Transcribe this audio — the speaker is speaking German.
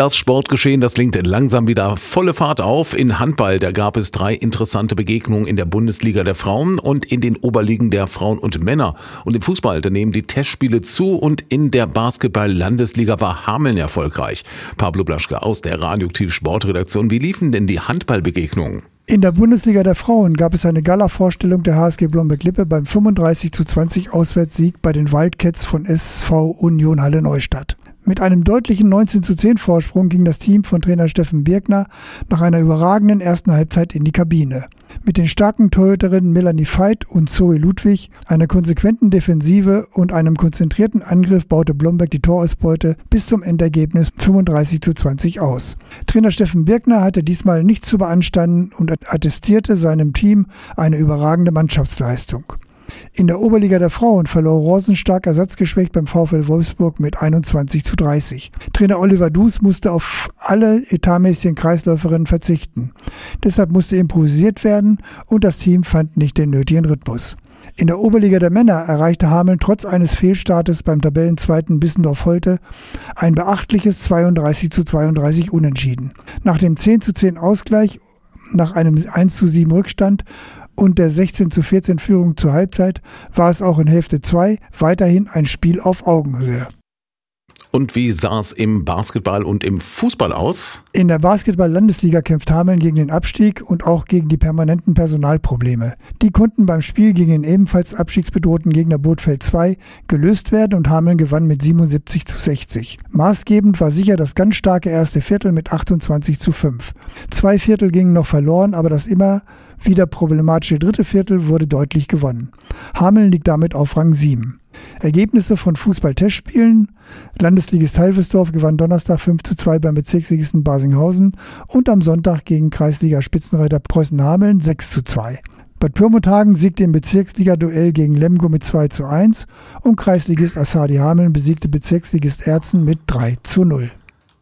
Das Sportgeschehen, das linkt langsam wieder volle Fahrt auf. In Handball, da gab es drei interessante Begegnungen in der Bundesliga der Frauen und in den Oberligen der Frauen und Männer. Und im Fußball, da nehmen die Testspiele zu und in der Basketball-Landesliga war Hameln erfolgreich. Pablo Blaschke aus der Radioaktiv Sportredaktion. Wie liefen denn die Handballbegegnungen? In der Bundesliga der Frauen gab es eine Gala-Vorstellung der HSG Blomberg-Lippe beim 35 zu 20 Auswärtssieg bei den Wildcats von SV Union Halle Neustadt. Mit einem deutlichen 19 zu 10 Vorsprung ging das Team von Trainer Steffen Birkner nach einer überragenden ersten Halbzeit in die Kabine. Mit den starken Torhüterinnen Melanie Veit und Zoe Ludwig, einer konsequenten Defensive und einem konzentrierten Angriff baute Blomberg die Torausbeute bis zum Endergebnis 35 zu 20 aus. Trainer Steffen Birkner hatte diesmal nichts zu beanstanden und attestierte seinem Team eine überragende Mannschaftsleistung. In der Oberliga der Frauen verlor Rosenstark ersatzgeschwächt beim VfL Wolfsburg mit 21 zu 30. Trainer Oliver Dus musste auf alle etatmäßigen Kreisläuferinnen verzichten. Deshalb musste improvisiert werden und das Team fand nicht den nötigen Rhythmus. In der Oberliga der Männer erreichte Hameln trotz eines Fehlstartes beim Tabellenzweiten Bissendorf-Holte ein beachtliches 32 zu 32 Unentschieden. Nach dem 10 zu 10 Ausgleich, nach einem 1 zu 7 Rückstand und der 16 zu 14 Führung zur Halbzeit war es auch in Hälfte 2 weiterhin ein Spiel auf Augenhöhe. Und wie sah es im Basketball und im Fußball aus? In der Basketball-Landesliga kämpft Hameln gegen den Abstieg und auch gegen die permanenten Personalprobleme. Die konnten beim Spiel gegen den ebenfalls abstiegsbedrohten Gegner Bootfeld 2 gelöst werden und Hameln gewann mit 77 zu 60. Maßgebend war sicher das ganz starke erste Viertel mit 28 zu 5. Zwei Viertel gingen noch verloren, aber das immer wieder problematische dritte Viertel wurde deutlich gewonnen. Hameln liegt damit auf Rang 7. Ergebnisse von Fußball-Testspielen. Landesligist Halvesdorf gewann Donnerstag 5 zu 2 beim Bezirksligisten Basinghausen und am Sonntag gegen Kreisliga-Spitzenreiter Preußen-Hameln 6 zu 2. Bad Pyrmont siegte im Bezirksliga-Duell gegen Lemgo mit 2 zu 1 und Kreisligist Assadi Hameln besiegte Bezirksligist Erzen mit 3 zu 0.